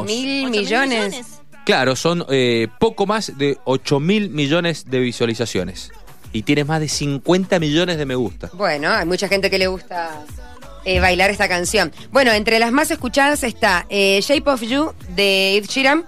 tenemos... mil ¿Ocho millones. Claro, son eh, poco más de 8 mil millones de visualizaciones. Y tiene más de 50 millones de me gusta. Bueno, hay mucha gente que le gusta eh, bailar esta canción. Bueno, entre las más escuchadas está eh, Shape of You de Ed Sheeran.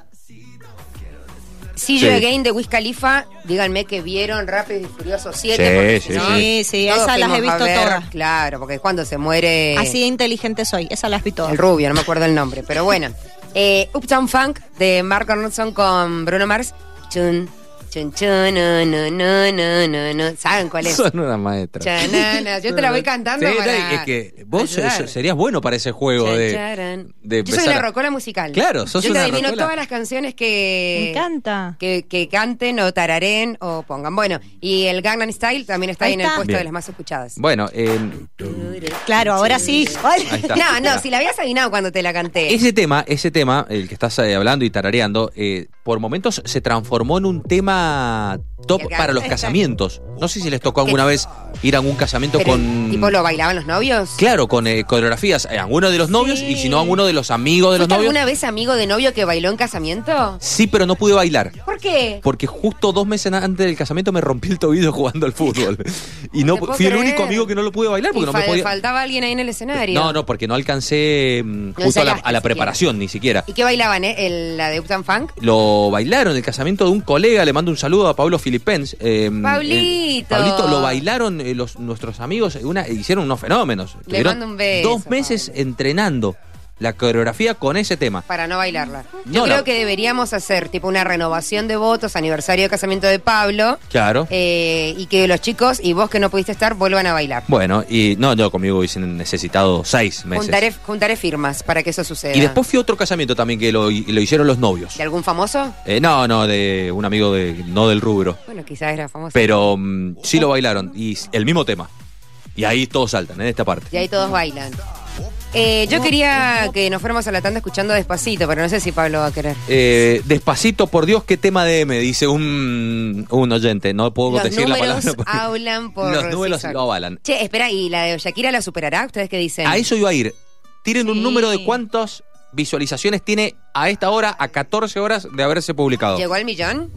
See You Sí. Again de Wiz Khalifa. Díganme que vieron Rápido y Furioso 7. Sí, porque sí, si no, Sí, sí, esas las he visto ver, todas. Claro, porque cuando se muere Así de inteligente soy, esa las vi todas. el rubio, no me acuerdo el nombre, pero bueno. Eh, Uptown Funk de Mark Ronson con Bruno Mars. Chun, chun, chun, no, no, no, no, no, no. ¿Saben cuál es? Son una maestra. Chanana. Yo te la voy cantando Sí, para es que vos ayudar. serías bueno para ese juego de, de Yo soy empezar la a- rocola musical. Claro, sos Yo te una adivino rocola. todas las canciones Me que, encanta. que, que canten o tararen o pongan. Bueno, y el Gangnam Style también está ahí, Ahí en el puesto Bien. de las más escuchadas. Bueno, eh, Claro, ahora sí. No, no, si la habías adivinado cuando te la canté. Ese tema, ese tema, el que estás eh, hablando y tarareando, eh, por momentos se transformó en un tema top para los casamientos. No sé si les tocó alguna vez ir a un casamiento Pero, con... ¿Tipo lo bailaban los novios? Claro, con eh, coreografías, eh, alguno de los novios Sí. y si no, alguno de los amigos de los ¿Fuiste novios. alguna vez amigo de novio que bailó en casamiento? Sí, pero no pude bailar. ¿Por qué? Porque justo dos meses antes del casamiento me rompí el tobillo jugando al fútbol. Y no Te puedo fui el creer. único amigo que no lo pude bailar porque Y no me fal- podía. faltaba alguien ahí en el escenario. No, no, porque no alcancé mm, justo a la, ensayaste a la siquiera. preparación ni siquiera. ¿Y qué bailaban, eh? El- la de Uptown Funk. Lo bailaron en el casamiento de un colega, le mando un saludo a Pablo Filipens. eh, Pablito. eh, Pablito, lo bailaron eh, los, nuestros amigos, eh, una, hicieron unos fenómenos. Le mando un beso, Dos meses entrenando la coreografía con ese tema. Para no bailarla. Yo No, creo la- que deberíamos hacer tipo una renovación de votos, aniversario de casamiento de Pablo, Claro. eh, y que los chicos y vos que no pudiste estar vuelvan a bailar. Bueno, y no, yo conmigo hubiesen necesitado seis meses. Juntaré, juntaré firmas para que eso suceda. Y después fui a otro casamiento también que lo, lo hicieron los novios. ¿De algún famoso? Eh, no, no, de un amigo de, no del rubro. Bueno, quizás era famoso. Pero mm, sí lo bailaron. Y el mismo tema. Y ahí todos saltan, en esta parte. Y ahí todos bailan. Eh, yo quería que nos fuéramos a la tanda escuchando despacito, pero no sé si Pablo va a querer. Eh, despacito, por Dios, qué tema de M, dice un, un oyente. No puedo Los decir la palabra. porque hablan por Los sí números solos. lo avalan. Che, espera, ¿y la de Shakira la superará? ¿Ustedes qué dicen? A eso iba a ir. Tienen un Sí. número de cuántas visualizaciones tiene a esta hora, a 14 horas de haberse publicado. ¿Llegó al millón?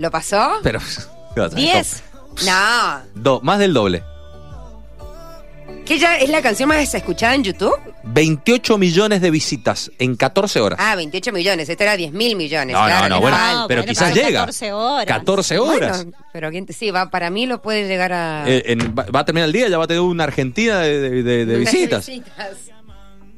¿Lo pasó? Pero. ¿Diez? No. Do- más del doble. ¿Que ya es la canción más escuchada en YouTube? 28 millones de visitas en 14 horas. Ah, 28 millones. Esto era 10 mil millones. No, claro, no, no, bueno, falta. pero bueno, quizás llega. 14 horas. 14 horas. Bueno, pero ¿quién te- sí, va, para mí lo puede llegar a... Eh, en- va, va a terminar el día, ya va a tener una Argentina de, de- de- de visitas. visitas.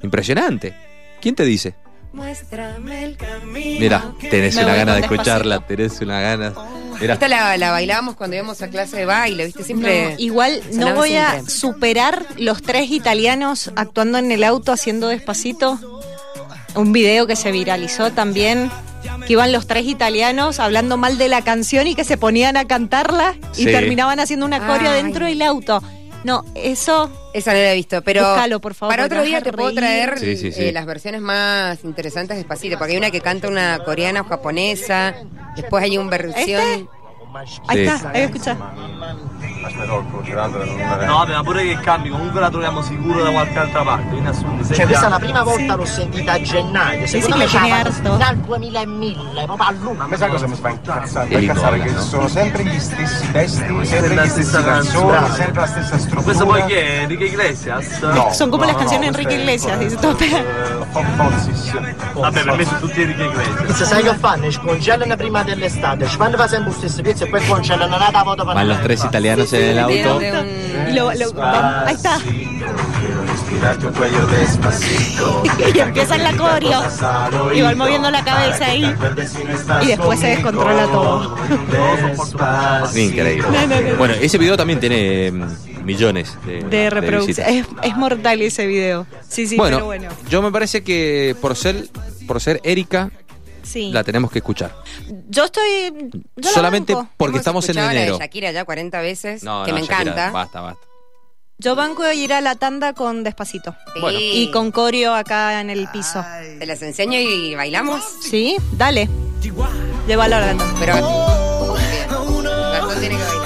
Impresionante. ¿Quién te dice? Muéstrame el camino. Mira, tenés Me una gana de con escucharla, tenés una gana. Esta la, la bailábamos cuando íbamos a clase de baile, ¿viste? Siempre... No, igual no voy a superar los tres italianos actuando en el auto haciendo despacito. Un video que se viralizó también. Que iban los tres italianos hablando mal de la canción y que se ponían a cantarla y Sí. terminaban haciendo una coreo Ay. dentro del auto. No, eso Esa no la he visto, pero Búscalo, por favor, para otro día te puedo traer Sí, sí, sí. eh, las versiones más interesantes despacito, porque hay una que canta una coreana o japonesa, después hay una versión... ¿Este? Ahí está, ahí escucha. No, vabbè, ma pure che cambi, comunque la troviamo sicuro da qualche altra parte, in assunto. Cioè, questa è la prima volta l'ho sentita a gennaio. Sì, Secondo sì, me ce la fanno dal 2000 e 1000, proprio a lungo. A me sai cosa mi fa incazzare? Li Incazzare che no? sono sempre gli stessi testi, sempre Sempre la stessa canzoni, canzone. sempre la stessa Ma struttura. questo poi chi è? Enrique Iglesias? No. Son como no, las no, canciones de no, Enrique Iglesias, eh, per- eh, Fonsis. Vabbè, per me sono tutti Enrique Iglesias. Se sai che fanno? Scongellano prima dell'estate, ci fanno fare sempre lo stesso pezzo e poi congelano una volta per van los tres italianos en el auto. de un- Y lo- lo- ahí está. Y empieza la coreo. Y van moviendo la cabeza ahí. Y después se descontrola todo. Increíble. No, no, no. Bueno, ese video también tiene mm, millones de, De reproducción. visitas. Es, es mortal ese video. Sí, sí, bueno, pero bueno. yo me parece que por ser, por ser Erika, Sí. la tenemos que escuchar. Yo estoy. Yo la Solamente banco. porque Hemos estamos en escuchado la de enero. Shakira ya 40 veces, No, que no, me Shakira, encanta. Basta, basta. Yo banco ir a la tanda con despacito. Sí. Bueno. Y con coreo acá en el piso. Te las enseño y bailamos. ¿Sí? Dale. Llévalo a la tanda. Pero. Bien. Gastón tiene que bailar.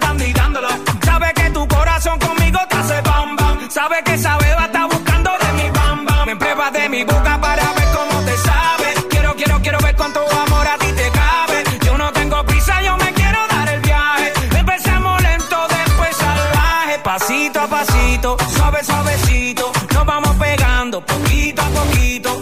Dando y dándolo. Sabe que tu corazón conmigo te hace bam bam. Sabe que esa beba está buscando de mi bam bam. Me prueba de mi boca para ver cómo te sabe. Quiero, quiero, quiero ver cuánto amor a ti te cabe. Yo no tengo prisa, yo me quiero dar el viaje. Empecemos lento, después salvaje. Pasito a pasito, suave, suavecito. Nos vamos pegando poquito a poquito.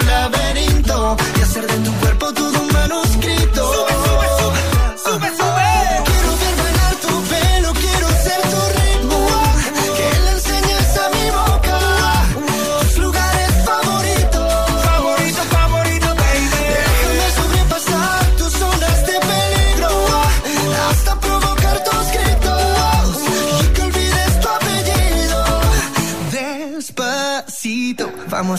y hacer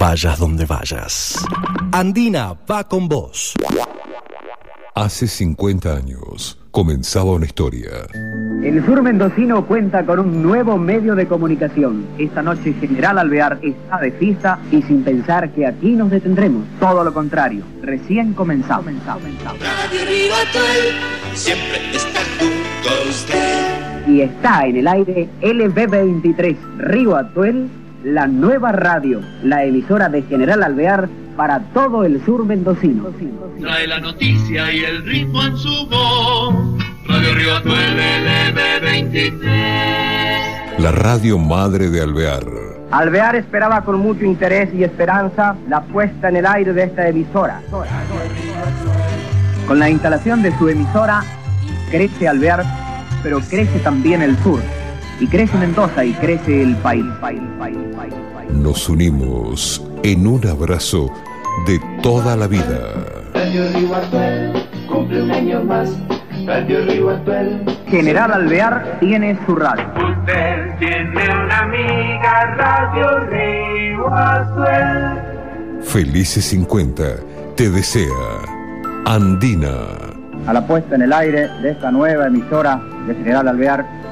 Vayas donde vayas. Andina va con vos. Hace 50 años comenzaba una historia. El sur mendocino cuenta con un nuevo medio de comunicación. Esta noche General Alvear está de fiesta y sin pensar que aquí nos detendremos. Todo lo contrario, recién comenzamos. Radio Río Atuel siempre está junto a usted. Y está en el aire LB23 Río Atuel, la nueva radio, la emisora de General Alvear para todo el sur mendocino. Trae la noticia y el ritmo en su voz. Radio Río Atuel LB23. La radio madre de Alvear. Alvear esperaba con mucho interés y esperanza la puesta en el aire de esta emisora. Con la instalación de su emisora, crece Alvear, pero crece también el sur. Y crece Mendoza y crece el país. Nos unimos en un abrazo de toda la vida. Radio Río Atuel cumple un año más. Radio Río Atuel. General Alvear tiene su radio. Usted tiene una amiga, Radio Río Atuel. Felices 50 te desea Andina. A la puesta en el aire de esta nueva emisora de General Alvear,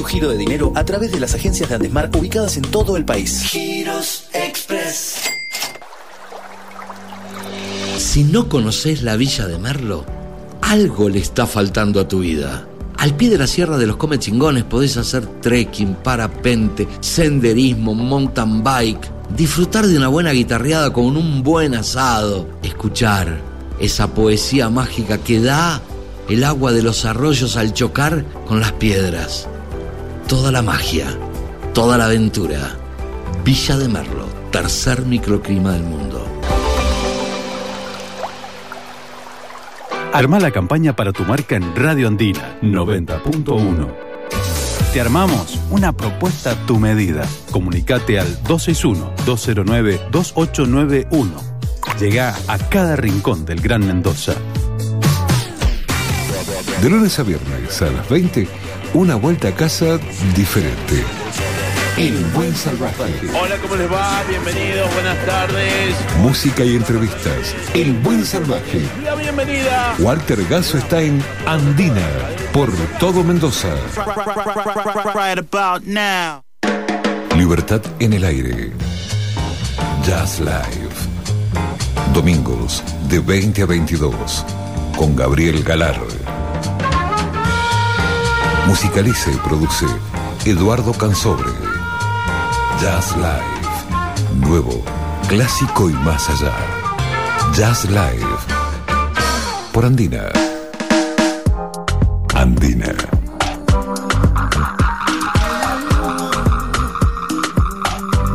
tu giro de dinero a través de las agencias de Andesmar ubicadas en todo el país. Giros Express. Si no conoces la villa de Merlo, algo le está faltando a tu vida. Al pie de la Sierra de los Come Chingones podés hacer trekking, parapente, senderismo, mountain bike, disfrutar de una buena guitarreada con un buen asado, escuchar esa poesía mágica que da el agua de los arroyos al chocar con las piedras. Toda la magia, toda la aventura. Villa de Merlo, tercer microclima del mundo. Arma la campaña para tu marca en Radio Andina 90.1. Te armamos una propuesta a tu medida. Comunicate al 261-209-2891. Llega a cada rincón del Gran Mendoza. De lunes a viernes a las 20, una vuelta a casa diferente. El Buen Salvaje. Hola, ¿cómo les va? Bienvenidos, buenas tardes. Música y entrevistas. El Buen Salvaje. La bienvenida. Walter Gaso está en Andina, por todo Mendoza. Right about now. Libertad en el aire. Jazz Live. Domingos de 20 a 22 con Gabriel Galar. Musicaliza y produce Eduardo Cansobre. Jazz Live. Nuevo, clásico y más allá. Jazz Live. Por Andina. Andina.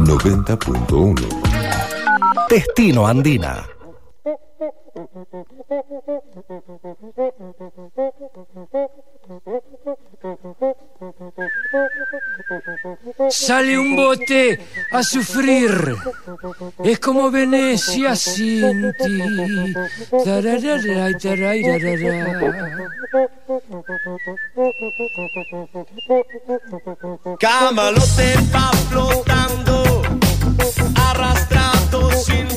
...90.1... Destino Andina. Sale un bote a sufrir. Es como Venecia sin ti. Camalote va flotando, arrastrado sin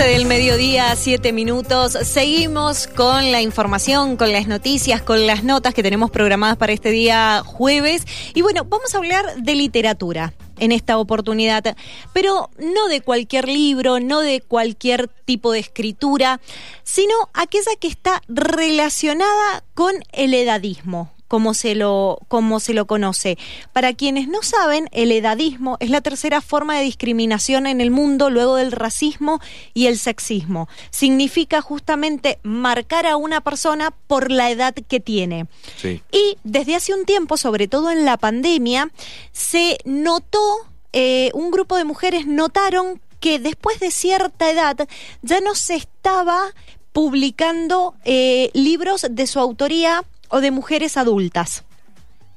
12 del mediodía, 7 minutos. Seguimos con la información, con las noticias, con las notas que tenemos programadas para este día jueves. Y bueno, vamos a hablar de literatura en esta oportunidad, pero no de cualquier libro, no de cualquier tipo de escritura, sino aquella que está relacionada con el edadismo como se lo, como se lo conoce. Para quienes no saben, el edadismo es la tercera forma de discriminación en el mundo luego del racismo y el sexismo. Significa justamente marcar a una persona por la edad que tiene. Sí. Y desde hace un tiempo, sobre todo en la pandemia, se notó, eh, un grupo de mujeres notaron que después de cierta edad ya no se estaba publicando eh, libros de su autoría o de mujeres adultas.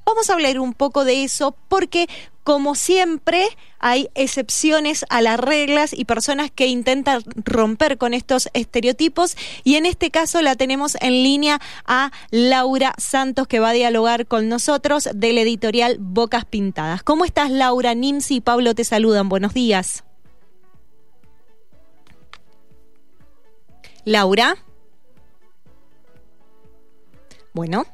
Vamos a hablar un poco de eso porque, como siempre, hay excepciones a las reglas y personas que intentan romper con estos estereotipos. Y en este caso la tenemos en línea a Laura Santos, que va a dialogar con nosotros del editorial Bocas Pintadas. ¿Cómo estás, Laura? Nimsi y Pablo te saludan. Buenos días. Laura. Bueno.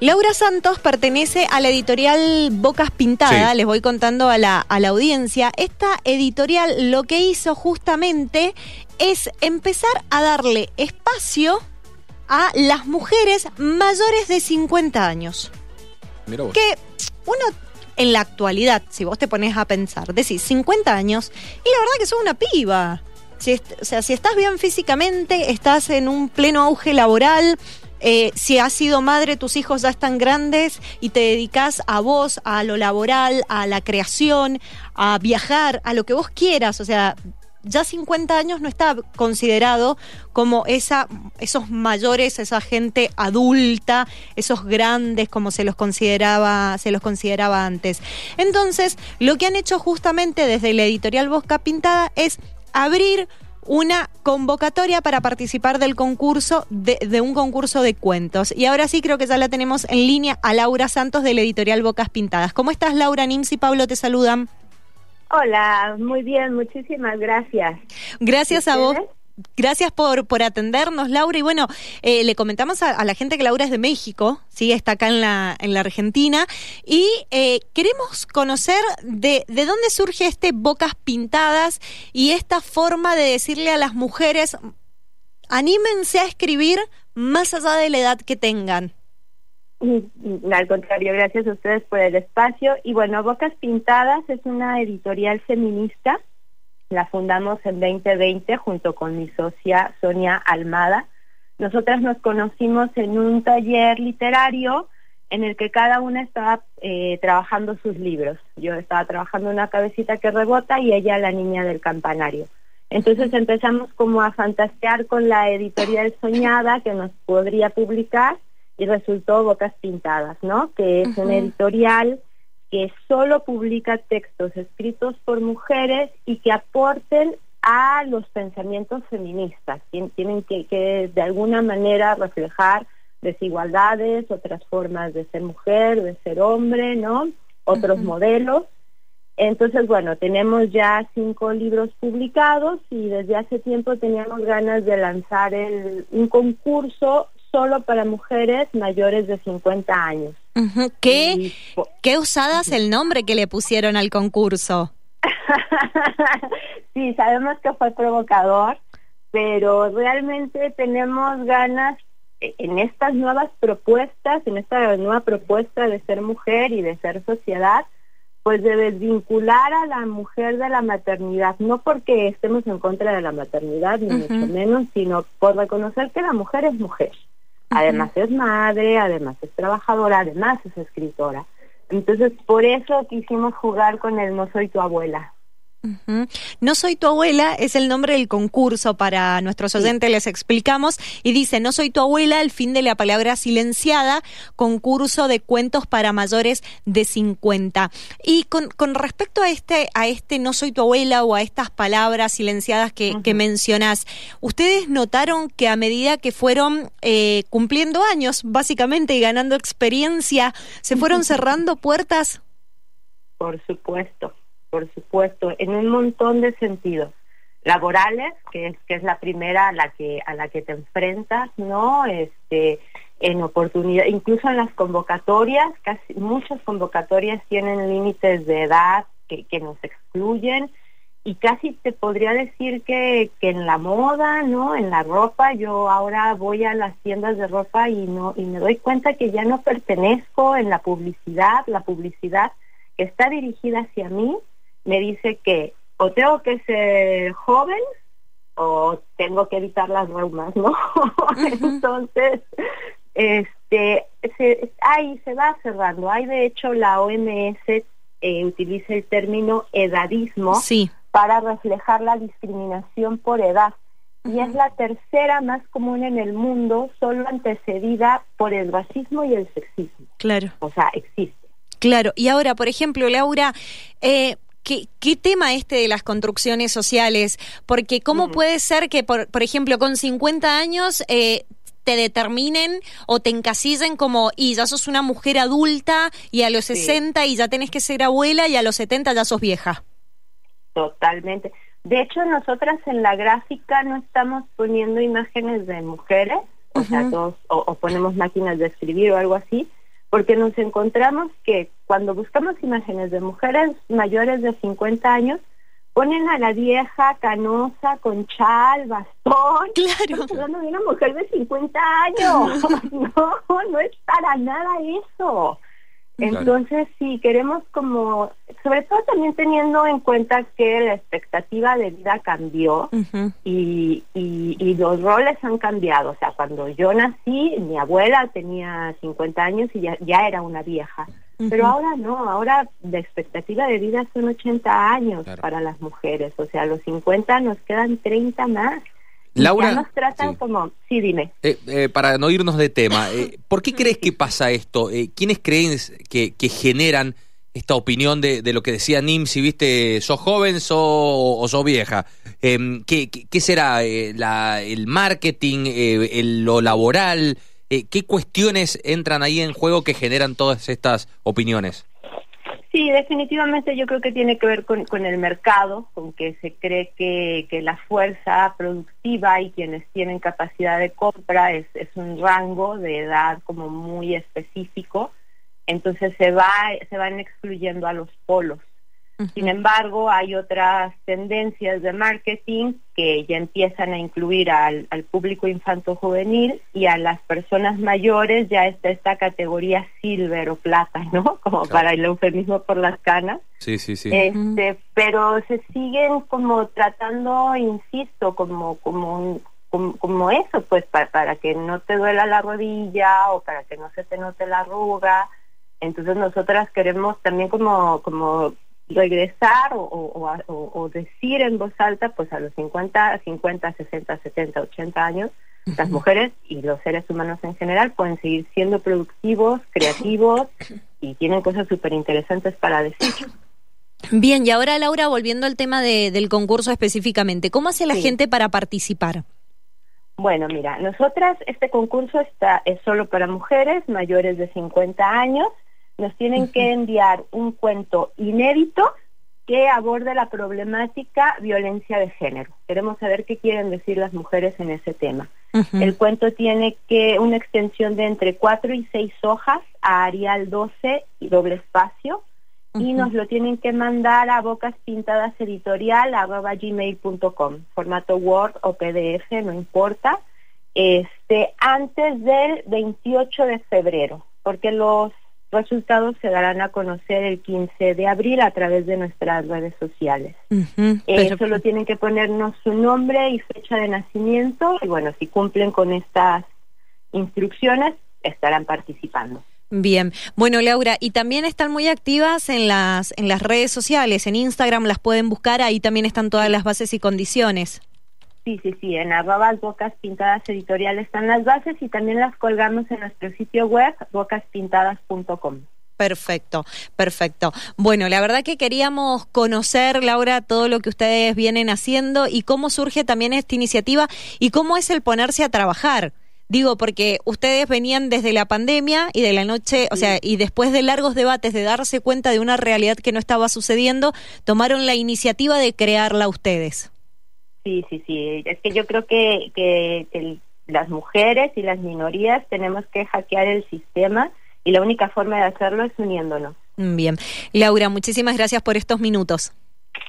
Laura Santos pertenece a la editorial Bocas Pintadas, Sí. les voy contando a la, a la audiencia. Esta editorial lo que hizo justamente es empezar a darle espacio a las mujeres mayores de 50 años. Mira vos. Que uno en la actualidad, si vos te pones a pensar, decís 50 años y la verdad que sos una piba. Si o sea, si estás bien físicamente, estás en un pleno auge laboral, eh, si has sido madre, tus hijos ya están grandes y te dedicas a vos, a lo laboral, a la creación, a viajar, a lo que vos quieras. O sea, ya 50 años no está considerado como esa, esos mayores, esa gente adulta, esos grandes como se los consideraba, se los consideraba antes. Entonces, lo que han hecho justamente desde la editorial Bosca Pintada es abrir una convocatoria para participar del concurso, de, de un concurso de cuentos. Y ahora sí creo que ya la tenemos en línea a Laura Santos de la editorial Bocas Pintadas. ¿Cómo estás, Laura? Nims y Pablo te saludan. Hola, muy bien, muchísimas gracias. Gracias a vos. Gracias por, por atendernos, Laura. Y bueno, eh, le comentamos a, a la gente que Laura es de México, sí, está acá en la, en la Argentina. Y eh, queremos conocer de, de dónde surge este Bocas Pintadas y esta forma de decirle a las mujeres, anímense a escribir más allá de la edad que tengan. Mm, Al contrario, gracias a ustedes por el espacio. Y bueno, Bocas Pintadas es una editorial feminista. La fundamos en 2020 junto con mi socia Sonia Almada. Nosotras nos conocimos en un taller literario en el que cada una estaba eh, trabajando sus libros. Yo estaba trabajando una cabecita que rebota y ella la niña del campanario. Entonces empezamos como a fantasear con la editorial soñada que nos podría publicar y resultó Bocas Pintadas, ¿no? Que es Ujú. una editorial que solo publica textos escritos por mujeres y que aporten a los pensamientos feministas. Tien- Tienen que, que de alguna manera reflejar desigualdades, otras formas de ser mujer, de ser hombre, ¿no? Otros modelos. Entonces, bueno, tenemos ya cinco libros publicados y desde hace tiempo teníamos ganas de lanzar el- un concurso solo para mujeres mayores de 50 años. ¿Qué, qué usadas el nombre que le pusieron al concurso? sí, sabemos que fue provocador, pero realmente tenemos ganas eh, en estas nuevas propuestas, en esta nueva propuesta de ser mujer y de ser sociedad, pues de desvincular a la mujer de la maternidad, no porque estemos en contra de la maternidad, ni mucho menos, sino por reconocer que la mujer es mujer. Además es madre, además es trabajadora, además es escritora. Entonces, por eso quisimos jugar con el No soy tu abuela. No soy tu abuela es el nombre del concurso para nuestros oyentes, les explicamos, y dice, no soy tu abuela, el fin de la palabra silenciada, concurso de cuentos para mayores de 50. Y con, con respecto a este, a este no soy tu abuela o a estas palabras silenciadas que, que mencionás, ¿ustedes notaron que a medida que fueron eh, cumpliendo años, básicamente, y ganando experiencia, se fueron cerrando puertas? Por supuesto, por supuesto, en un montón de sentidos. Laborales, que es, que es la primera a la que a la que te enfrentas, ¿no? Este, en oportunidad, incluso en las convocatorias, casi muchas convocatorias tienen límites de edad que, que nos excluyen y casi te podría decir que, que en la moda, ¿no? En la ropa, yo ahora voy a las tiendas de ropa y no y me doy cuenta que ya no pertenezco en la publicidad, la publicidad que está dirigida hacia mí me dice que o tengo que ser joven o tengo que evitar las reumas, ¿no? Entonces, este, se, ahí se va cerrando. Hay de hecho la OMS eh, utiliza el término edadismo Sí. para reflejar la discriminación por edad. Y es la tercera más común en el mundo, solo antecedida por el racismo y el sexismo. Claro. O sea, existe. Claro, y ahora, por ejemplo, Laura, eh, ¿qué, qué tema este de las construcciones sociales? Porque ¿cómo puede ser que, por, por ejemplo, con 50 años eh, te determinen o te encasillen como, y ya sos una mujer adulta, y a los Sí. 60 y ya tenés que ser abuela, y a los 70 ya sos vieja? Totalmente. De hecho, nosotras en la gráfica no estamos poniendo imágenes de mujeres, o sea, todos- o, o ponemos máquinas de escribir o algo así, porque nos encontramos que cuando buscamos imágenes de mujeres mayores de 50 años, ponen a la vieja canosa con chal, bastón. Claro. Estamos hablando de una mujer de 50 años. no, no es para nada eso. Claro. Entonces, sí, queremos como, sobre todo también teniendo en cuenta que la expectativa de vida cambió y, y, y los roles han cambiado. O sea, cuando yo nací, mi abuela tenía 50 años y ya, ya era una vieja. Pero ahora no, ahora la expectativa de vida son 80 años para las mujeres. O sea, a los 50 nos quedan 30 más. Laura, ya nos tratan como, sí, dime. Eh, eh, para no irnos de tema, eh, ¿por qué crees que pasa esto? Eh, ¿Quiénes creen que, que generan esta opinión de, de lo que decía Nim, si viste, sos joven sos, o sos vieja? Em, ¿qué, qué, qué será? La- ¿El marketing? el- ¿Lo laboral? ¿Qué cuestiones entran ahí en juego que generan todas estas opiniones? Sí, definitivamente yo creo que tiene que ver con, con el mercado, con que se cree que, que la fuerza productiva y quienes tienen capacidad de compra es, es un rango de edad como muy específico, entonces se va se van excluyendo a los polos. Sin embargo, hay otras tendencias de marketing que ya empiezan a incluir al, al público infanto-juvenil y a las personas mayores ya está esta categoría silver o plata, ¿no? Como para el eufemismo por las canas. Sí, sí, sí. Este, pero se siguen como tratando, insisto, como como un- como, como eso, pues para, para que no te duela la rodilla o para que no se te note la arruga. Entonces nosotras queremos también como como regresar o, o- o decir en voz alta, pues a los 50, 50, 60, 70, 80 años, las mujeres y los seres humanos en general pueden seguir siendo productivos, creativos y tienen cosas súper interesantes para decir. Bien, y ahora Laura, volviendo al tema de- del concurso específicamente, ¿cómo hace la Sí. gente para participar? Bueno, mira, nosotras este concurso está es solo para mujeres mayores de 50 años. Nos tienen que enviar un cuento inédito que aborde la problemática violencia de género. Queremos saber qué quieren decir las mujeres en ese tema. El cuento tiene que una extensión de entre 4 y 6 hojas a Arial 12 y doble espacio y nos lo tienen que mandar a bocaspintadaseditorial@gmail.com, formato Word o PDF, no importa, este antes del 28 de febrero, porque los resultados se darán a conocer el 15 de abril a través de nuestras redes sociales. Eh, solo tienen que ponernos su nombre y fecha de nacimiento y bueno, si cumplen con estas instrucciones estarán participando. Bien, bueno Laura, y también están muy activas en las en las redes sociales, en Instagram las pueden buscar, ahí también están todas las bases y condiciones. Sí, sí, sí, en arrobas bocas pintadas editorial están las bases y también las colgamos en nuestro sitio web bocaspintadas.com. Perfecto, perfecto. Bueno, la verdad que queríamos conocer, Laura, todo lo que ustedes vienen haciendo y cómo surge también esta iniciativa y cómo es el ponerse a trabajar. Digo, porque ustedes venían desde la pandemia y de la noche, o sea, y después de largos debates de darse cuenta de una realidad que no estaba sucediendo, tomaron la iniciativa de crearla ustedes. Sí, sí, sí. Es que yo creo que, que, las mujeres y las minorías tenemos que hackear el sistema y la única forma de hacerlo es uniéndonos. Bien. Laura, muchísimas gracias por estos minutos.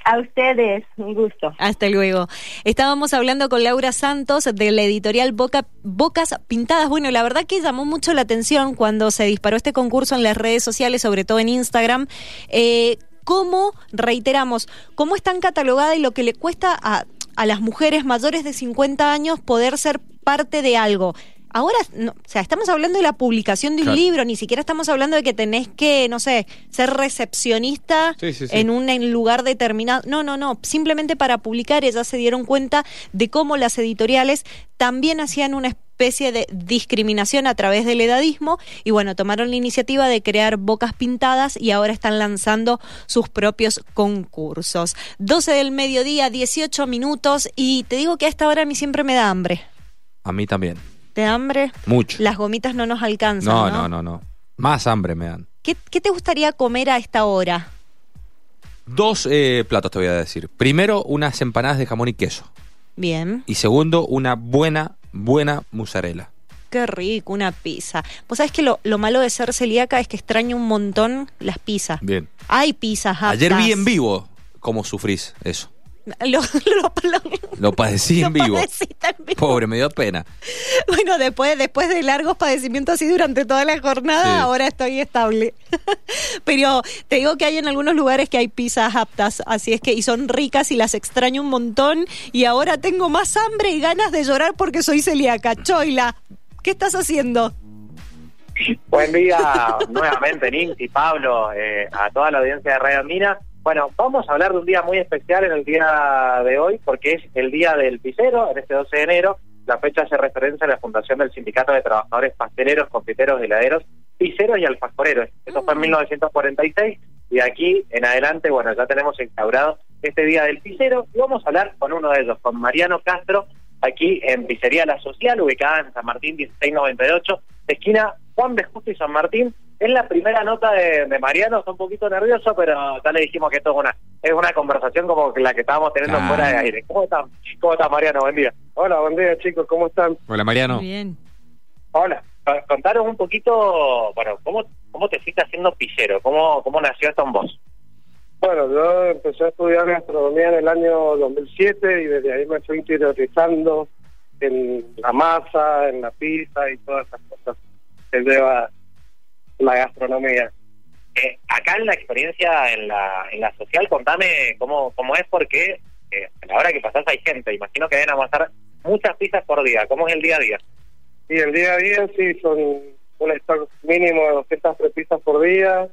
A ustedes, un gusto. Hasta luego. Estábamos hablando con Laura Santos de la editorial Boca, Bocas Pintadas. Bueno, la verdad que llamó mucho la atención cuando se disparó este concurso en las redes sociales, sobre todo en Instagram. Eh, ¿Cómo, reiteramos, cómo están catalogadas y lo que le cuesta a, a las mujeres mayores de 50 años poder ser parte de algo? Ahora, no, o sea, estamos hablando de la publicación de un Claro. libro, ni siquiera estamos hablando de que tenés que, no sé, ser recepcionista Sí, sí, sí. en un lugar determinado. No, no, no. Simplemente para publicar ellas se dieron cuenta de cómo las editoriales también hacían una especie de discriminación a través del edadismo y bueno, tomaron la iniciativa de crear bocas pintadas y ahora están lanzando sus propios concursos. 12 del mediodía, 18 minutos y te digo que a esta hora a mí siempre me da hambre. A mí también. ¿Te da hambre? Mucho. Las gomitas no nos alcanzan. No, No, no, no, no. Más hambre me dan. ¿Qué, qué te gustaría comer a esta hora? Dos eh, platos te voy a decir. Primero, unas empanadas de jamón y queso. Bien. Y segundo, una buena, buena mozzarella. Qué rico, una pizza. Vos sabés que lo, lo malo de ser celíaca es que extraño un montón las pizzas. Bien. Hay pizzas aptas. Ayer vi en vivo cómo sufrís eso. Lo, lo- lo- Lo padecí en vivo. padeciste en vivo. Pobre, me dio pena. Bueno, después, después de largos padecimientos así durante toda la jornada, Sí. ahora estoy estable. Pero te digo que hay en algunos lugares que hay pizzas aptas, así es que, y son ricas y las extraño un montón. Y ahora tengo más hambre y ganas de llorar porque soy celíaca. Choila, ¿qué estás haciendo? Buen día nuevamente, Ninti, Pablo, eh, a toda la audiencia de Radio Andina. Bueno, vamos a hablar de un día muy especial en el día de hoy, porque es el Día del Pisero, en este 12 de enero. La fecha hace referencia a la fundación del Sindicato de Trabajadores Pasteleros, Confiteros, Heladeros, Piseros y Alfajores. Eso fue en 1946 y de aquí en adelante, bueno, ya tenemos instaurado este Día del Pisero y vamos a hablar con uno de ellos, con Mariano Castro, aquí en Pizzería La Social, ubicada en San Martín 1698, esquina Juan de Justo y San Martín. Es la primera nota de, de Mariano, está un poquito nervioso, pero ya le dijimos que esto es una, es una conversación como la que estábamos teniendo Claro. fuera de aire. ¿Cómo están? ¿Cómo está Mariano? Buen día. Hola, buen día chicos, ¿cómo están? Hola, Mariano. Bien. Hola, Co- contaros un poquito, bueno, ¿cómo, cómo te fuiste haciendo pizzero? ¿Cómo, cómo nació esto en vos? Bueno, yo empecé a estudiar gastronomía en el año 2007 y desde ahí me fui interiorizando en la masa, en la pizza y todas esas cosas que lleva la gastronomía. Eh, acá en la experiencia en la, en la social, contame cómo, cómo es, porque eh, a la hora que pasás hay gente, imagino que deben amasar muchas pizzas por día. ¿Cómo es el día a día? Y el día a día sí son un stock mínimo de 200 pizzas por día,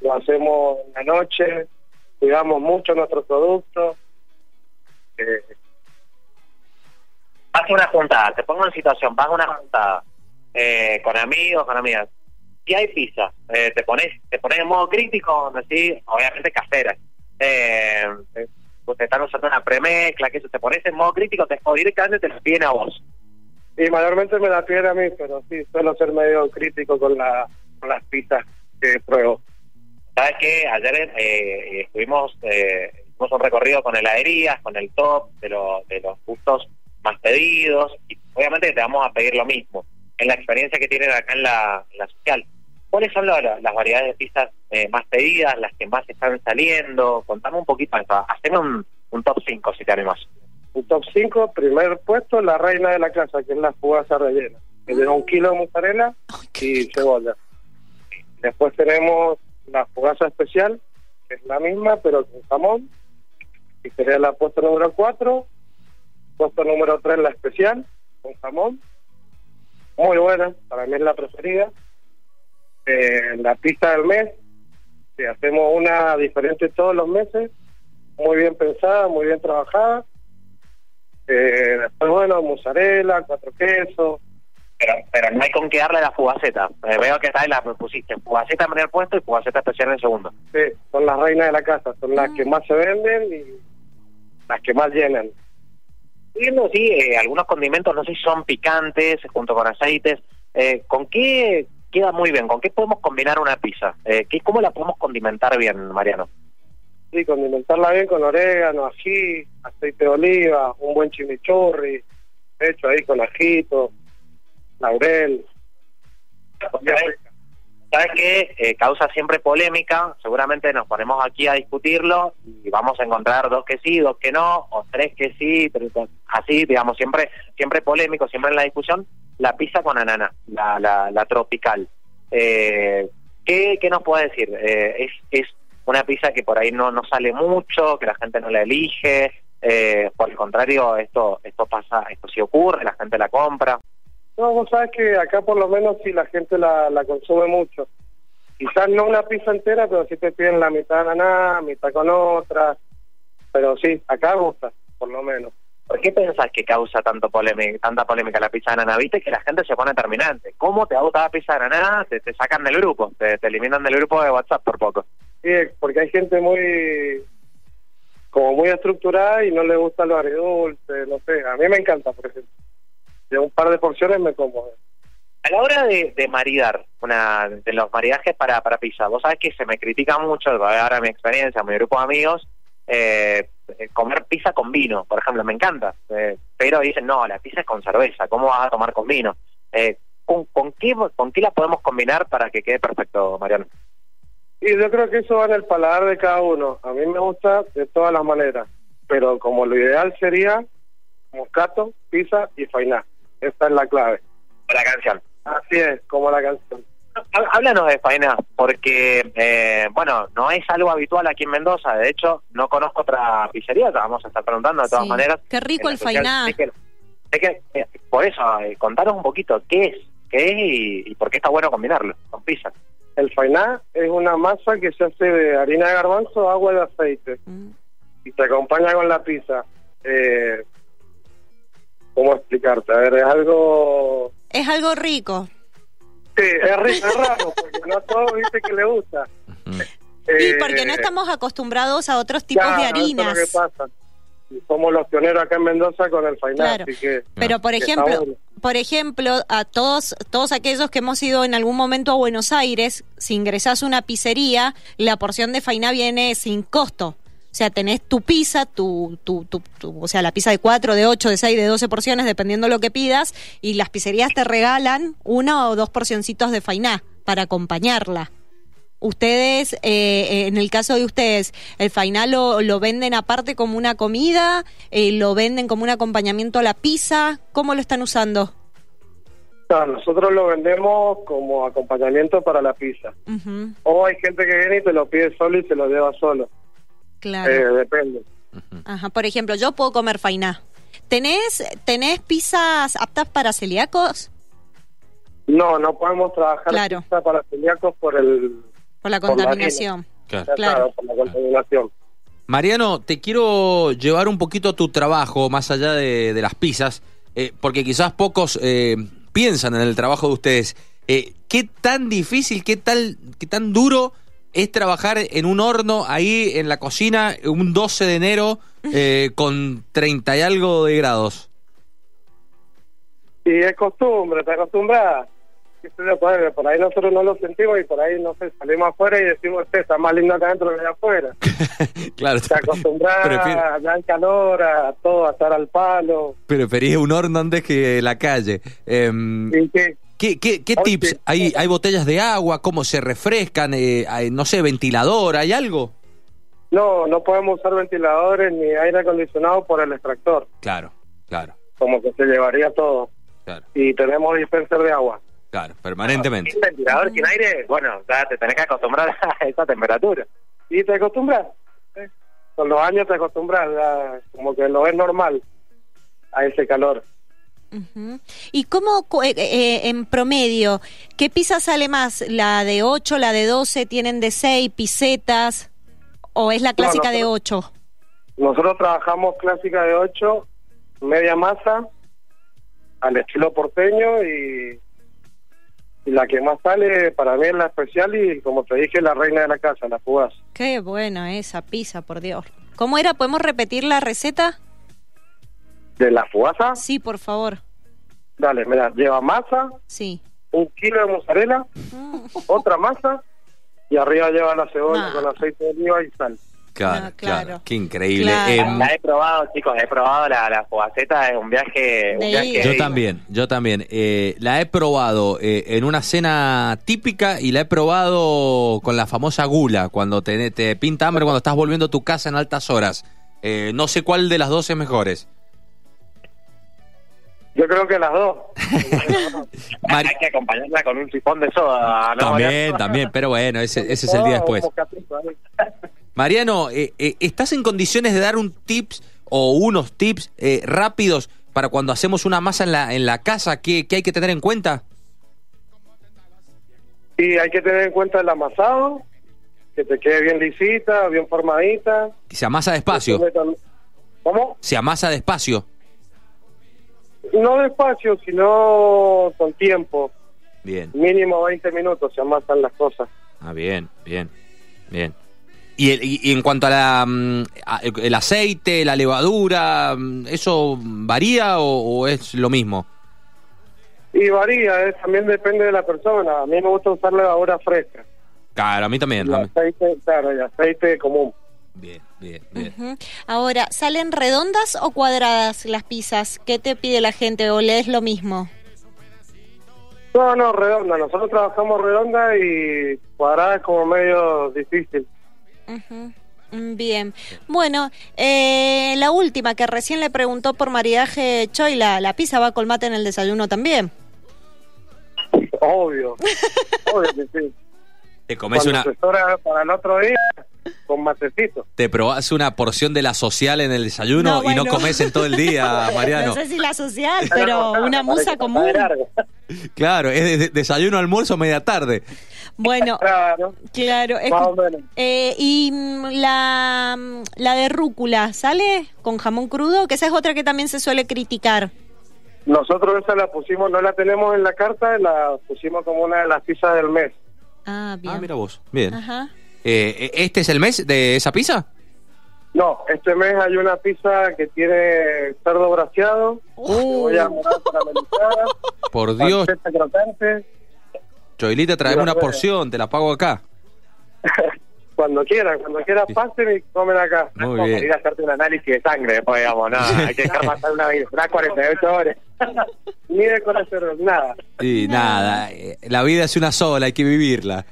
lo hacemos en la noche, cuidamos mucho nuestros productos. Eh, Vas a una juntada, te pongo en situación, vas a una juntada eh, con amigos, con amigas, y hay pizza, eh, te pones te pones en modo crítico, así, obviamente casera. Eh, eh, pues te están usando una premezcla, que eso, te pones en modo crítico, te, directamente te lo piden a vos. y mayormente me la piden a mí, pero sí, suelo ser medio crítico con, la, con las pizzas que pruebo. ¿Sabes qué? Ayer eh, estuvimos eh, hicimos un recorrido con heladerías, con el top de, lo- de los gustos más pedidos y obviamente te vamos a pedir lo mismo en la experiencia que tienen acá en la, en la social. ¿Cuáles son la- la- las variedades de pizzas eh, más pedidas, las que más están saliendo? Contame un poquito. Haceme un, un top 5 si te animas. Un top 5, primer puesto, la reina de la casa, que es la fugaza rellena, que lleva un kilo de mozzarella y cebolla. Después tenemos la fugaza especial, que es la misma, pero con jamón, y sería la puesto número 4. Puesto número 3, la especial, con jamón. Muy buena, para mí es la preferida. Eh, la pizza del mes, que hacemos una diferente todos los meses, muy bien pensada, muy bien trabajada. Eh, después, bueno, mozzarella, cuatro quesos. Pero, pero no hay con qué darle la fugaceta. Eh, veo que está ahí la pusiste fugaceta en primer puesto y fugaceta especial en segundo. Sí, son las reinas de la casa, son las que más se venden y las que más llenan. Viendo sí, eh, algunos condimentos, no sé si son picantes, junto con aceites. Eh, ¿Con qué queda muy bien? ¿Con qué podemos combinar una pizza? Eh, ¿qué, ¿Cómo la podemos condimentar bien, Mariano? Sí, condimentarla bien con orégano, ají, aceite de oliva, un buen chimichurri, hecho ahí con ajito, laurel. ¿Sabés, ¿Sabes qué? Eh, causa siempre polémica. Seguramente nos ponemos aquí a discutirlo y vamos a encontrar dos que sí, dos que no, o tres que sí, que- así, digamos, siempre siempre polémico, siempre en la discusión. La pizza con ananá, la, la, la tropical. Eh, ¿qué, ¿Qué nos puede decir? Eh, es, es una pizza que por ahí no, no sale mucho, que la gente no la elige. Eh, por el contrario, esto esto pasa, esto sí ocurre, la gente la compra. No, vos sabes que acá por lo menos sí la gente la, la consume mucho. Quizás no una pizza entera, pero sí te piden la mitad de ananá, mitad con otra. Pero sí, acá gusta, por lo menos. ¿Por qué pensás que causa tanto polémica, tanta polémica la pizza de ananá? Viste que la gente se pone terminante. ¿Cómo te gusta la pizza de ananá? Te, te sacan del grupo, te, te eliminan del grupo de WhatsApp por poco. Sí, porque hay gente muy como muy estructurada y no le gusta lo agridulce, no sé. A mí me encanta, por ejemplo. De un par de porciones me como. A la hora de, de maridar, una de los maridajes para, para pizza, vos sabés que se me critica mucho, ahora mi experiencia, mi grupo de amigos, eh, comer pizza con vino, por ejemplo, me encanta. Eh, pero dicen, no, la pizza es con cerveza, ¿cómo vas a tomar con vino? Eh, ¿con, con, qué, ¿Con qué la podemos combinar para que quede perfecto, Mariano? Y yo creo que eso va en el paladar de cada uno. A mí me gusta de todas las maneras. Pero como lo ideal sería moscato, pizza y fainá. Esta es la clave. La canción. Así es, como la canción. Há- Háblanos de faena, porque, eh, bueno, no es algo habitual aquí en Mendoza. De hecho, no conozco otra pizzería, te vamos a estar preguntando de todas Sí. maneras. Qué rico el fainá. sé que- eh, por eso, eh, contanos un poquito qué es, qué es y, y por qué está bueno combinarlo con pizza. El fainá es una masa que se hace de harina de garbanzo, agua y aceite. Y se acompaña con la pizza. Eh, ¿Cómo explicarte? A ver, es algo... Es algo rico. Sí, es, ri- es raro, porque no a todos viste que le gusta. Y porque no Eh, estamos acostumbrados a otros tipos claro, de eso es harinas. lo que pasa. Somos los pioneros acá en Mendoza con el fainá, Claro. así que... Pero por que ejemplo, por ejemplo, a todos todos aquellos que hemos ido en algún momento a Buenos Aires, si ingresás a una pizzería, la porción de fainá viene sin costo. O sea, tenés tu pizza, tu, tu, tu, tu- o sea, la pizza de 4, de 8, de 6, de 12 porciones, dependiendo lo que pidas, y las pizzerías te regalan una o dos porcioncitos de fainá para acompañarla. Ustedes, eh, en el caso de ustedes, ¿el fainá lo, lo venden aparte como una comida? Eh, ¿Lo venden como un acompañamiento a la pizza? ¿Cómo lo están usando? No, nosotros lo vendemos como acompañamiento para la pizza. Ujú, O hay gente que viene y te lo pide solo y se lo lleva solo. Claro. Eh, depende. Ajá, por ejemplo, yo puedo comer fainá. ¿Tenés, ¿Tenés pizzas aptas para celíacos? No, no podemos trabajar Claro. pizza para celíacos por el... Por la Por la contaminación. Ya, Claro. claro, por la contaminación. Mariano, te quiero llevar un poquito a tu trabajo, más allá de, de las pizzas, eh, porque quizás pocos eh, piensan en el trabajo de ustedes. Eh, ¿Qué tan difícil, qué, tal, qué tan duro es trabajar en un horno ahí en la cocina un 12 de enero eh, con 30 y algo de grados? Y es costumbre, te acostumbras. Por ahí nosotros no lo sentimos y por ahí, no sé, salimos afuera y decimos, este está más lindo acá adentro que allá afuera. Claro, Te acostumbras Prefiero- ya al calor, a todo, a estar al palo. preferís un horno antes que la calle. Em, ¿Qué, qué, qué tips? ¿Hay, ¿Hay botellas de agua? ¿Cómo se refrescan? Eh, hay, no sé, ventilador, ¿hay algo? No, no podemos usar ventiladores ni aire acondicionado por el extractor, Claro, claro, como que se llevaría todo. Claro. Y tenemos dispenser de agua. claro, permanentemente. Sin ventilador, sin aire, bueno, ya te tenés que acostumbrar a esa temperatura. Y te acostumbras. ¿eh? Con los años te acostumbras, ya como que lo ves normal a ese calor. ¿Y cómo, cu- eh, eh, en promedio, qué pizza sale más? ¿La de 8, la de 12? ¿Tienen de 6 pisetas? ¿O es la clásica de 8? Nosotros trabajamos clásica de 8, media masa, al estilo porteño y, y la que más sale para mí es la especial y como te dije la reina de la casa, la fugaz. Qué buena esa pizza, por Dios. ¿Cómo era? ¿Podemos repetir la receta? ¿De la fugaza? Sí, por favor. Dale, mira, lleva masa, Sí. un kilo de mozzarella, otra masa y arriba lleva la cebolla Ah. con aceite de oliva y sal. Claro, No, claro. claro. Qué increíble. Claro. Em, La he probado, chicos, he probado la, la fogaceta, es un viaje. Un viaje yo también, yo también. Eh, la he probado eh, en una cena típica y la he probado con la famosa gula, cuando te, te pinta hambre, cuando estás volviendo a tu casa en altas horas. Eh, no sé cuál de las dos es mejores. Yo creo que las dos. Hay que acompañarla con un sifón de soda. ¿no? También, también, pero bueno, ese, ese es el día Oh, después. Mariano, eh, eh, ¿estás en condiciones de dar un tips o unos tips eh, rápidos para cuando hacemos una masa en la, en la casa? ¿Qué, qué hay que tener en cuenta? Y hay que tener en cuenta el amasado, que te quede bien lisita, bien formadita. Que se amasa despacio. ¿Cómo? Se amasa despacio. No despacio, sino con tiempo. Bien. Mínimo 20 minutos se amasan las cosas. Ah, bien, bien, bien. Y, el- y- y en cuanto a la, mm, a- el aceite, la levadura, mm, ¿eso varía o, o es lo mismo? Y varía, eh, también depende de la persona. A mí me gusta usar levadura fresca. Claro, a mí también. Mí- aceite, claro, y aceite común. Bien, bien, bien. Ahora, ¿salen redondas o cuadradas las pizzas? ¿Qué te pide la gente o lees lo mismo? No, no, redonda. Nosotros trabajamos redonda y cuadrada es como medio difícil. Bien. Bueno, eh, la última que recién le preguntó por maridaje Choy, la, la pizza va con mate en el desayuno también. Obvio. Obvio que sí. Te comes Cuando una, para el otro día, con matecito. te probás una porción de la social en el desayuno No, y no comes en todo el día, Mariano. No sé si la social, pero una musa común. Claro, es de- de- desayuno, almuerzo, media tarde. Bueno, Claro. claro. Más o menos. eh, y mm, la, mm, la de rúcula, ¿sale con jamón crudo? Que esa es otra que también se suele criticar. Nosotros esa la pusimos, no la tenemos en la carta, la pusimos como una de las pizzas del mes. Ah, bien. Ah, mira vos. Bien. Ajá. Eh, ¿Este es el mes de esa pizza? No, este mes hay una pizza que tiene cerdo braseado, cebolla caramelizada, Por Dios, crocante, Choilita, traeme una Mira, porción, te la pago acá. cuando quieran, cuando quieran pasen y comen acá. Muy Como bien. ir a hacerte un análisis de sangre, después, digamos, no, hay que dejar pasar una, unas 48 horas. Ni de colesterol, nada. Y nada, eh, la vida es una sola, hay que vivirla.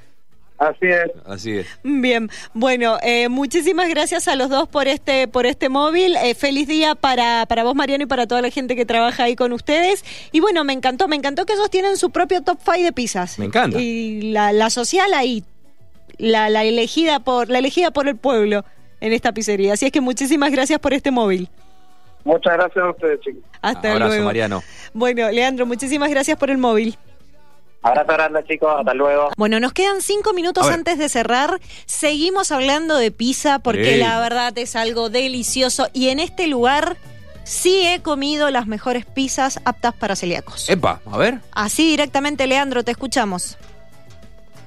Así es. Así es. Bien, bueno, eh, muchísimas gracias a los dos por este por este móvil. Eh, feliz día para, para vos, Mariano, y para toda la gente que trabaja ahí con ustedes. Y bueno, me encantó, me encantó que ellos tienen su propio top 5 de pizzas. Me encanta. Y la, la social ahí, la, la elegida por la elegida por el pueblo en esta pizzería. Así es que muchísimas gracias por este móvil. Muchas gracias a ustedes, chicos. Hasta Abrazo, luego. Mariano. Bueno, Leandro, muchísimas gracias por el móvil. Abrazo grande, chicos, hasta luego. Bueno, nos quedan cinco minutos antes de cerrar. Seguimos hablando de pizza porque Sí. la verdad es algo delicioso y en este lugar sí he comido las mejores pizzas aptas para celíacos. Epa, a ver. Así directamente, Leandro, te escuchamos.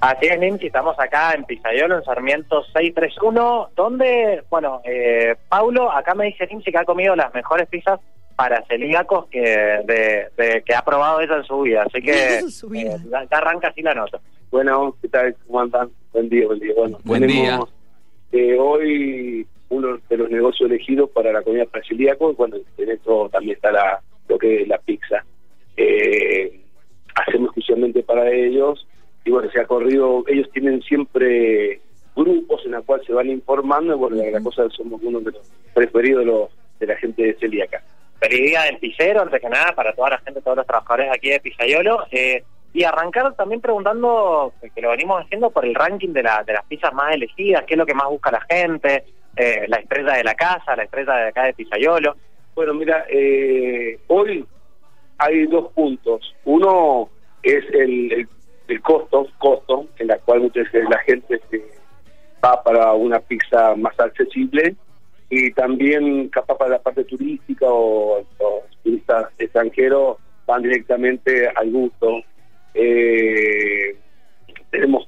Así es, Ninchi, estamos acá en Pizzaiolo, en Sarmiento 631, donde, bueno, eh, Paulo, acá me dice Ninchi que ha comido las mejores pizzas para celíacos que, de, de- que ha probado ella en su vida, así que eh, ya, arranca así la nota. Bueno, ¿qué tal? ¿Cómo andan? Buen día, buen día. Bueno, Buen tenemos, eh, hoy uno de los negocios elegidos para la comida para celíacos, bueno, en esto también está la, lo que es la pizza. Eh, hacemos exclusivamente para ellos y bueno, se ha corrido, ellos tienen siempre grupos en los cuales se van informando y bueno, la, la cosa somos uno de los preferidos de, los, de la gente de celíaca. Feliz día del pizzero, antes que nada, para toda la gente, todos los trabajadores aquí de Pizzaiolo. Eh, y arrancar también preguntando, que lo venimos haciendo, por el ranking de, la, de las pizzas más elegidas, qué es lo que más busca la gente, eh, la estrella de la casa, la estrella de acá de Pizzaiolo. Bueno, mira, eh, hoy hay dos puntos. Uno es el, el, el costo, costo, en la cual muchas veces la gente se va para una pizza más accesible y también capaz para la parte turística o los turistas extranjeros van directamente al gusto. Eh, tenemos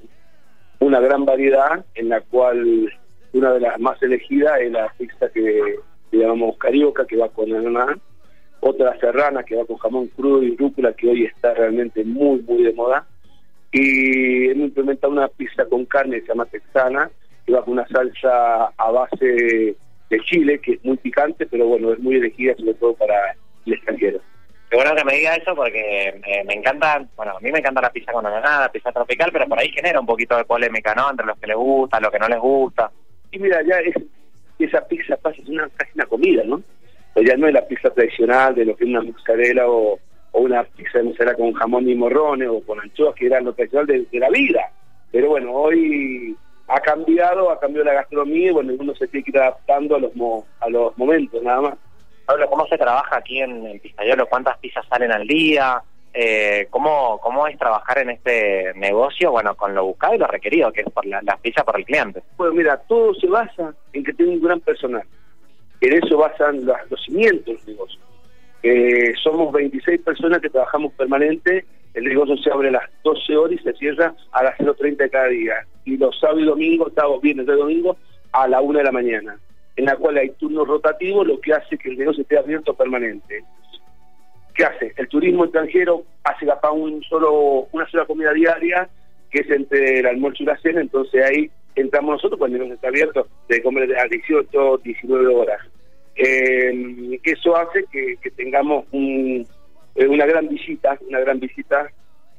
una gran variedad en la cual una de las más elegidas es la pizza que, que llamamos carioca, que va con ananá, otra serrana que va con jamón crudo y rúcula, que hoy está realmente muy, muy de moda, y hemos implementado una pizza con carne que se llama texana, que va con una salsa a base de chile, que es muy picante, pero bueno, es muy elegida sobre todo para el extranjero. Qué bueno que me diga eso porque eh, me encanta, bueno, a mí me encanta la pizza con ananá, la pizza tropical, pero por ahí genera un poquito de polémica, ¿no? Entre los que les gusta, los que no les gusta. Y mira, ya es, esa pizza pasa, es una, casi una comida, ¿no? O ya no es la pizza tradicional de lo que es una mozzarella o, o una pizza de mozzarella con jamón y morrones o con anchoas, que era lo tradicional de, de la vida. Pero bueno, hoy ha cambiado, ha cambiado la gastronomía y bueno, uno se tiene que ir adaptando a los, mo- a los momentos, nada más. Pablo, ¿cómo se trabaja aquí en el Pizzaiolo? ¿Cuántas pizzas salen al día? Eh, ¿cómo, ¿Cómo es trabajar en este negocio? Bueno, con lo buscado y lo requerido, que es por la, las pizzas por el cliente. Bueno, mira, todo se basa en que tenga un gran personal. En eso basan las- los cimientos del negocio. Eh, somos 26 personas que trabajamos permanente. El negocio se abre a las 12 horas y se cierra a las 0.30 de cada día. Y los sábados y domingos, sábados, viernes y domingo, a la 1 de la mañana. En la cual hay turnos rotativos, lo que hace que el negocio esté abierto permanente. ¿Qué hace? El turismo extranjero hace capaz un solo, una sola comida diaria, que es entre el almuerzo y la cena, entonces ahí entramos nosotros cuando el negocio está abierto, de comer a 18, 19 horas. Eh, eso hace que tengamos un, eh, una gran visita, una gran visita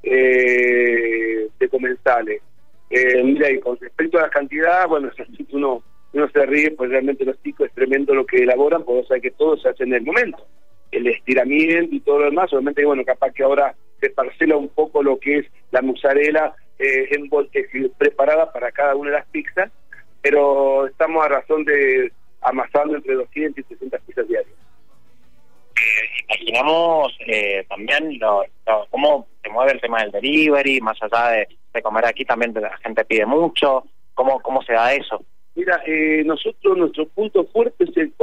eh, de comensales. Eh, mira, y con respecto a la cantidad, bueno, uno, uno se ríe, pues realmente los chicos es tremendo lo que elaboran, porque sabe que todo se hace en el momento. El estiramiento y todo lo demás, obviamente, bueno, capaz que ahora se parcela un poco lo que es la mozzarella eh, eh, preparada para cada una de las pizzas, pero estamos a razón de amasando entre 200 y 300 pizzas diarias. Imaginamos eh, también lo, lo- cómo se mueve el tema del delivery, más allá de, comer aquí también la gente pide mucho, cómo, cómo se da eso. Mira, eh, nosotros, nuestro punto fuerte es el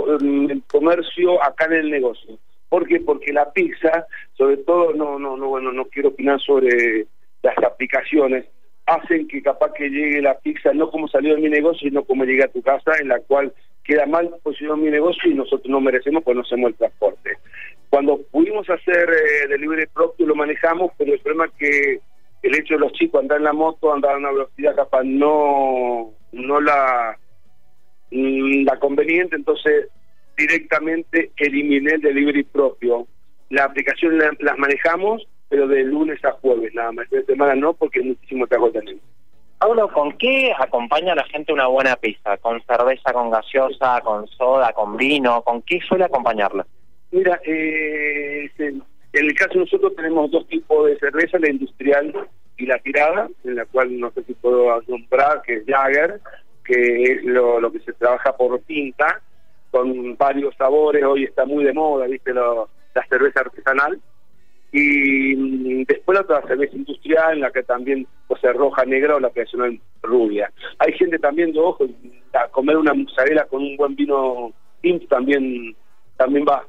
comercio acá en el negocio. ¿Por qué? Porque la pizza, sobre todo, no, no, no, bueno, no quiero opinar sobre las aplicaciones, hacen que capaz que llegue la pizza no como salió de mi negocio, sino como llegue a tu casa, en la cual queda mal posicionado mi negocio y nosotros no merecemos pues no hacemos el transporte. Cuando pudimos hacer eh, delivery propio lo manejamos, pero el problema es que el hecho de los chicos andar en la moto, andar a una velocidad capaz no, no la, mm, la conveniente, entonces directamente eliminé el delivery propio. La aplicación la- las manejamos, pero de lunes a jueves nada más. De semana no, porque muchísimo trabajo tenemos. Pablo, ¿con qué acompaña a la gente una buena pizza? ¿Con cerveza, con gaseosa, con soda, con vino? ¿Con qué suele acompañarla? Mira, eh, en el caso de nosotros tenemos dos tipos de cerveza, la industrial y la tirada, en la cual no sé si puedo nombrar, que es Jagger, que es lo, lo que se trabaja por pinta, con varios sabores, hoy está muy de moda, viste, lo- la cerveza artesanal. Y mm, después la otra cerveza industrial, en la que también pues, es roja, negra o la tradicional rubia. Hay gente también de ojo, a comer una mozzarella con un buen vino tinto también, también va.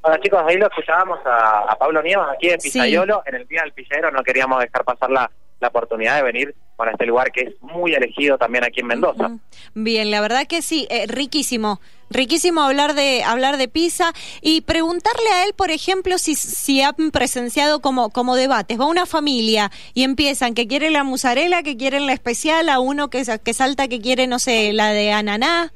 Bueno chicos, ahí lo escuchábamos a, a Pablo Nieves aquí de Sí. Pizzaiolo. En el Día del Pizzero no queríamos dejar pasar la, la oportunidad de venir para este lugar que es muy elegido también aquí en Mendoza. Bien, la verdad que sí, eh, riquísimo. Riquísimo hablar de hablar de pizza y preguntarle a él, por ejemplo, si, si han presenciado como, como debates. Va una familia y empiezan que quieren la musarela, que quieren la especial, a uno que, que salta que quiere, no sé, la de ananá.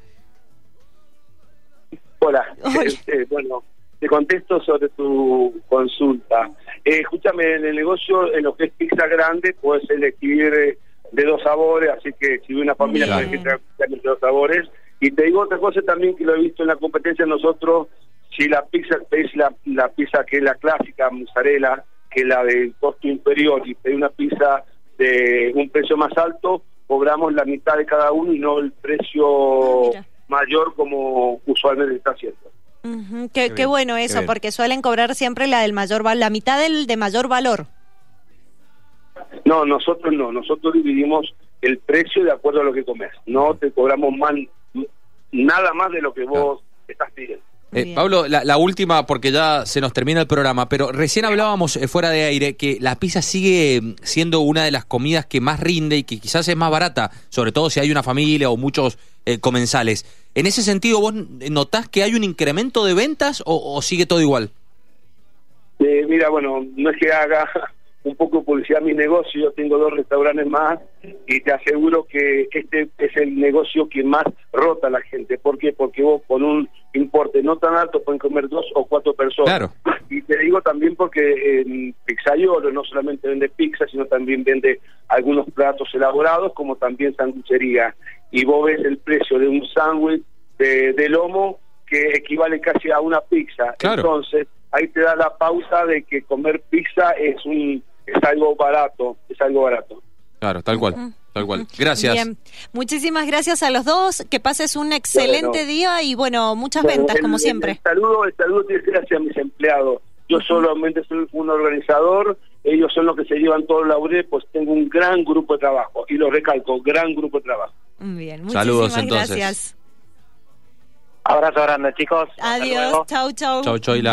Hola, Eh, eh, bueno, te contesto sobre tu consulta. Eh, escúchame, en el negocio, en lo que es pizza grande, puedes elegir eh, de dos sabores, así que si una familia puede elegir de dos sabores. Y te digo otra cosa también que lo he visto en la competencia nosotros, si la pizza es la, la pizza que es la clásica, mozzarella, que es la del costo inferior, y pedí una pizza de un precio más alto, cobramos la mitad de cada uno y no el precio mayor como usualmente está haciendo. Ujú, qué, qué bueno eso, porque suelen cobrar siempre la del mayor val- la mitad del de mayor valor. No, nosotros no, nosotros dividimos el precio de acuerdo a lo que comes. No te cobramos más, nada más de lo que vos estás pidiendo. Eh, Pablo, la, la última, porque ya se nos termina el programa, pero recién hablábamos eh, fuera de aire que la pizza sigue mm, siendo una de las comidas que más rinde y que quizás es más barata, sobre todo si hay una familia o muchos eh, comensales. En ese sentido, ¿vos notás que hay un incremento de ventas o, o sigue todo igual? Eh, mira, bueno, no es que haga un poco de publicidad mi negocio. Yo tengo dos restaurantes más y te aseguro que este es el negocio que más rota a la gente. ¿Por qué? Porque vos con un importe no tan alto pueden comer dos o cuatro personas. Claro. Y te digo también porque en Pizzaiolo no solamente vende pizza, sino también vende algunos platos elaborados, como también sanguchería. Y vos ves el precio de un sándwich de, de lomo que equivale casi a una pizza. Claro. Entonces, ahí te da la pauta de que comer pizza es un es algo barato, es algo barato. Claro, tal cual, tal cual. Gracias. Bien. Muchísimas gracias a los dos. Que pases un excelente Bueno. día y bueno, muchas Bueno, ventas el- como siempre. El saludo, el saludo tiene que ser hacia mis empleados. Yo solamente soy un organizador, ellos son los que se llevan todo el laurel, pues tengo un gran grupo de trabajo. Y lo recalco, gran grupo de trabajo. Bien, Saludos, entonces. gracias. Abrazo grande, chicos. Adiós, chau, chau. Chau, Choila.